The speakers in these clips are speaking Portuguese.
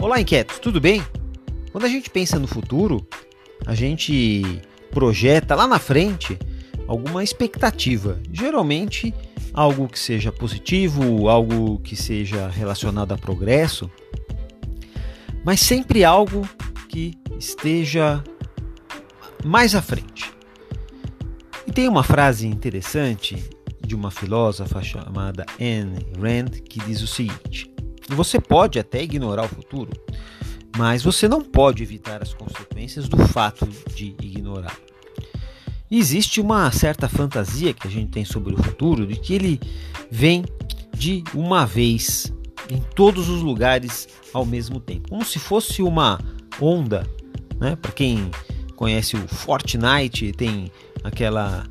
Olá, inquietos, tudo bem? Quando a gente pensa no futuro, a gente projeta lá na frente alguma expectativa, geralmente algo que seja positivo, algo que seja relacionado a progresso, mas sempre algo que esteja mais à frente. E tem uma frase interessante de uma filósofa chamada Anne Rand que diz o seguinte: Você pode até ignorar o futuro, mas você não pode evitar as consequências do fato de ignorar. Existe uma certa fantasia que a gente tem sobre o futuro de que ele vem de uma vez em todos os lugares ao mesmo tempo, como se fosse uma onda, né? Para quem conhece o Fortnite, tem aquela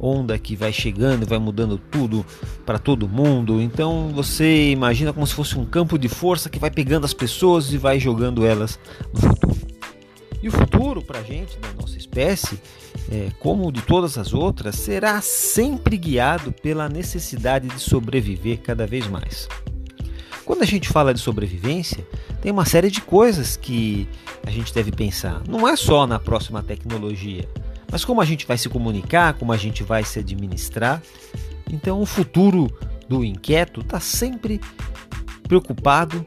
onda que vai chegando, vai mudando tudo para todo mundo. Então você imagina como se fosse um campo de força que vai pegando as pessoas e vai jogando elas no futuro. E o futuro para a gente, da nossa espécie, é, como de todas as outras, será sempre guiado pela necessidade de sobreviver cada vez mais. Quando a gente fala de sobrevivência, tem uma série de coisas que a gente deve pensar. Não é só na próxima tecnologia, mas como a gente vai se comunicar, como a gente vai se administrar. Então, o futuro do inquieto está sempre preocupado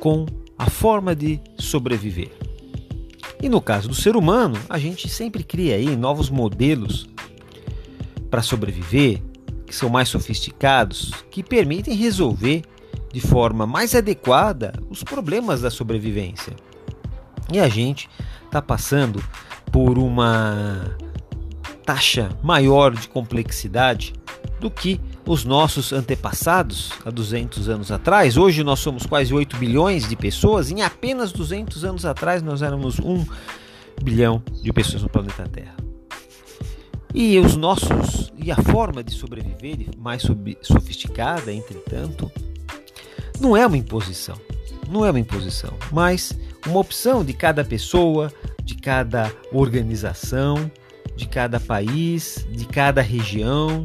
com a forma de sobreviver. E no caso do ser humano, a gente sempre cria aí novos modelos para sobreviver, que são mais sofisticados, que permitem resolver de forma mais adequada os problemas da sobrevivência. E a gente está passando por uma taxa maior de complexidade do que os nossos antepassados há 200 anos atrás. Hoje nós somos quase 8 bilhões de pessoas, em apenas 200 anos atrás nós éramos 1 bilhão de pessoas no planeta Terra. E os nossos e a forma de sobreviver mais sofisticada, entretanto, não é uma imposição, não é uma imposição, mas uma opção de cada pessoa, de cada organização, de cada país, de cada região,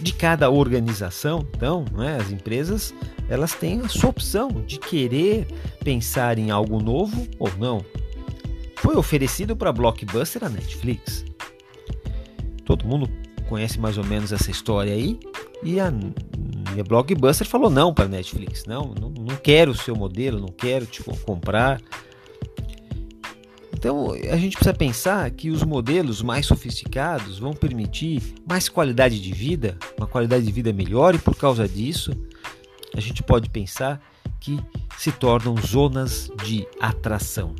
de cada organização. Então, né, as empresas elas têm a sua opção de querer pensar em algo novo ou não. Foi oferecido para Blockbuster a Netflix. Todo mundo conhece mais ou menos essa história aí. E a, e a Blockbuster falou não para a Netflix. Não, não, não quero o seu modelo, não quero te comprar. Então a gente precisa pensar que os modelos mais sofisticados vão permitir mais qualidade de vida, uma qualidade de vida melhor, e por causa disso a gente pode pensar que se tornam zonas de atração.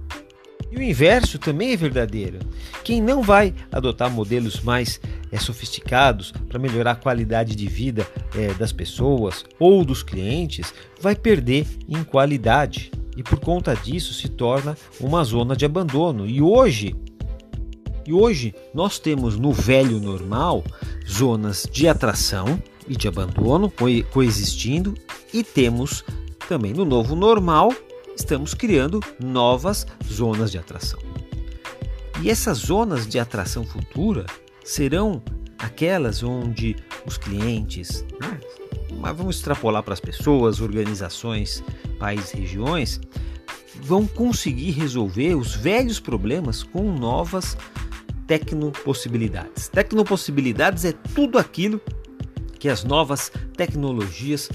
E o inverso também é verdadeiro. Quem não vai adotar modelos mais é, sofisticados para melhorar a qualidade de vida é, das pessoas ou dos clientes vai perder em qualidade e por conta disso se torna uma zona de abandono. E hoje, e hoje nós temos no velho normal zonas de atração e de abandono coexistindo e temos também no novo normal estamos criando novas zonas de atração. E essas zonas de atração futura serão aquelas onde os clientes, né, mas vamos extrapolar para as pessoas, organizações, países, regiões, vão conseguir resolver os velhos problemas com novas tecnopossibilidades. Tecnopossibilidades é tudo aquilo que as novas tecnologias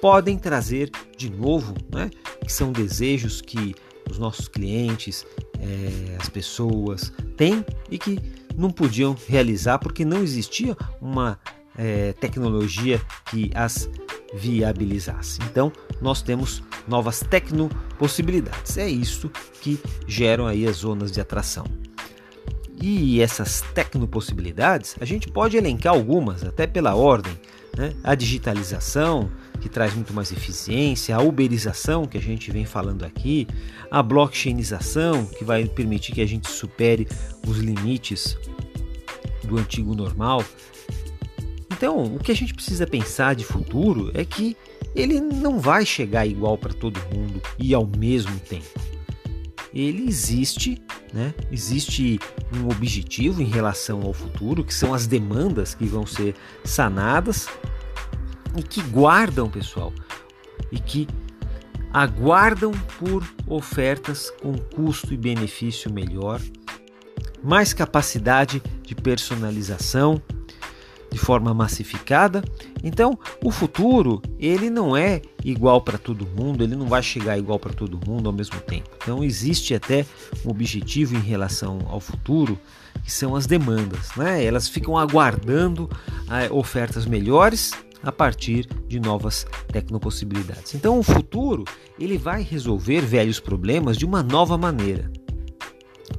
podem trazer de novo, né? que são desejos que os nossos clientes, é, as pessoas têm e que não podiam realizar porque não existia uma é, tecnologia que as viabilizasse. Então, nós temos novas tecnopossibilidades. É isso que geram aí as zonas de atração. E essas tecnopossibilidades, a gente pode elencar algumas, até pela ordem. Né? A digitalização, que traz muito mais eficiência, a uberização, que a gente vem falando aqui, a blockchainização, que vai permitir que a gente supere os limites do antigo normal. Então, o que a gente precisa pensar de futuro é que ele não vai chegar igual para todo mundo e ao mesmo tempo. Ele existe, né? Existe um objetivo em relação ao futuro, que são as demandas que vão ser sanadas e que guardam, pessoal, e que aguardam por ofertas com custo e benefício melhor, mais capacidade de personalização de forma massificada. Então, o futuro, ele não é igual para todo mundo, ele não vai chegar igual para todo mundo ao mesmo tempo. Então, existe até um objetivo em relação ao futuro, que são as demandas, né? Elas ficam aguardando ah, ofertas melhores a partir de novas tecnopossibilidades. Então, o futuro ele vai resolver velhos problemas de uma nova maneira.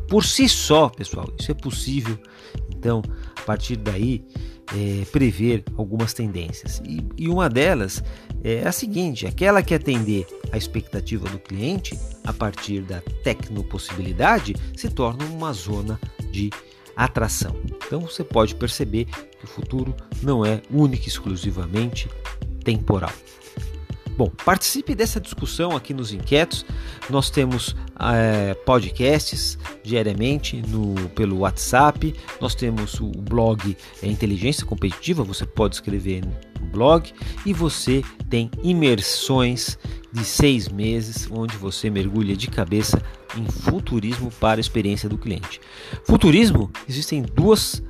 Por si só, pessoal, isso é possível. Então, a partir daí, é, prever algumas tendências. E, e uma delas é a seguinte: aquela que atender a expectativa do cliente a partir da tecnopossibilidade se torna uma zona de atração. Então você pode perceber que o futuro não é único e exclusivamente temporal. Bom, participe dessa discussão aqui nos Inquietos. Nós temos é, podcasts diariamente no, pelo WhatsApp. Nós temos o blog é, Inteligência Competitiva. Você pode escrever no blog. E você tem imersões de seis meses, onde você mergulha de cabeça em futurismo para a experiência do cliente. Futurismo existem duas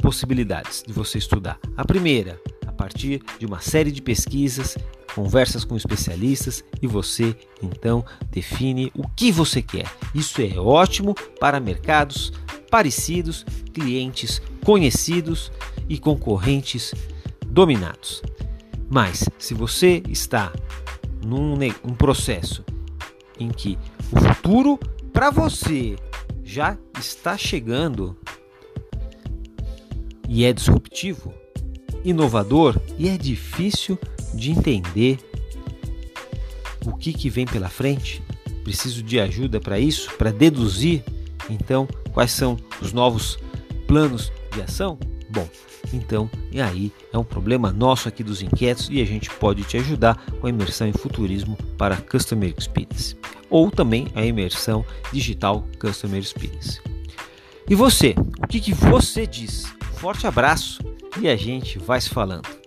possibilidades de você estudar. A primeira, a partir de uma série de pesquisas conversas com especialistas e você então define o que você quer. Isso é ótimo para mercados parecidos, clientes conhecidos e concorrentes dominados. Mas se você está num um processo em que o futuro para você já está chegando e é disruptivo, inovador e é difícil de entender o que, que vem pela frente. Preciso de ajuda para isso, para deduzir então quais são os novos planos de ação? Bom, então, e aí é um problema nosso aqui dos inquietos e a gente pode te ajudar com a imersão em futurismo para Customer Experience ou também a imersão digital Customer Experience. E você, o que, que você diz? Forte abraço e a gente vai se falando.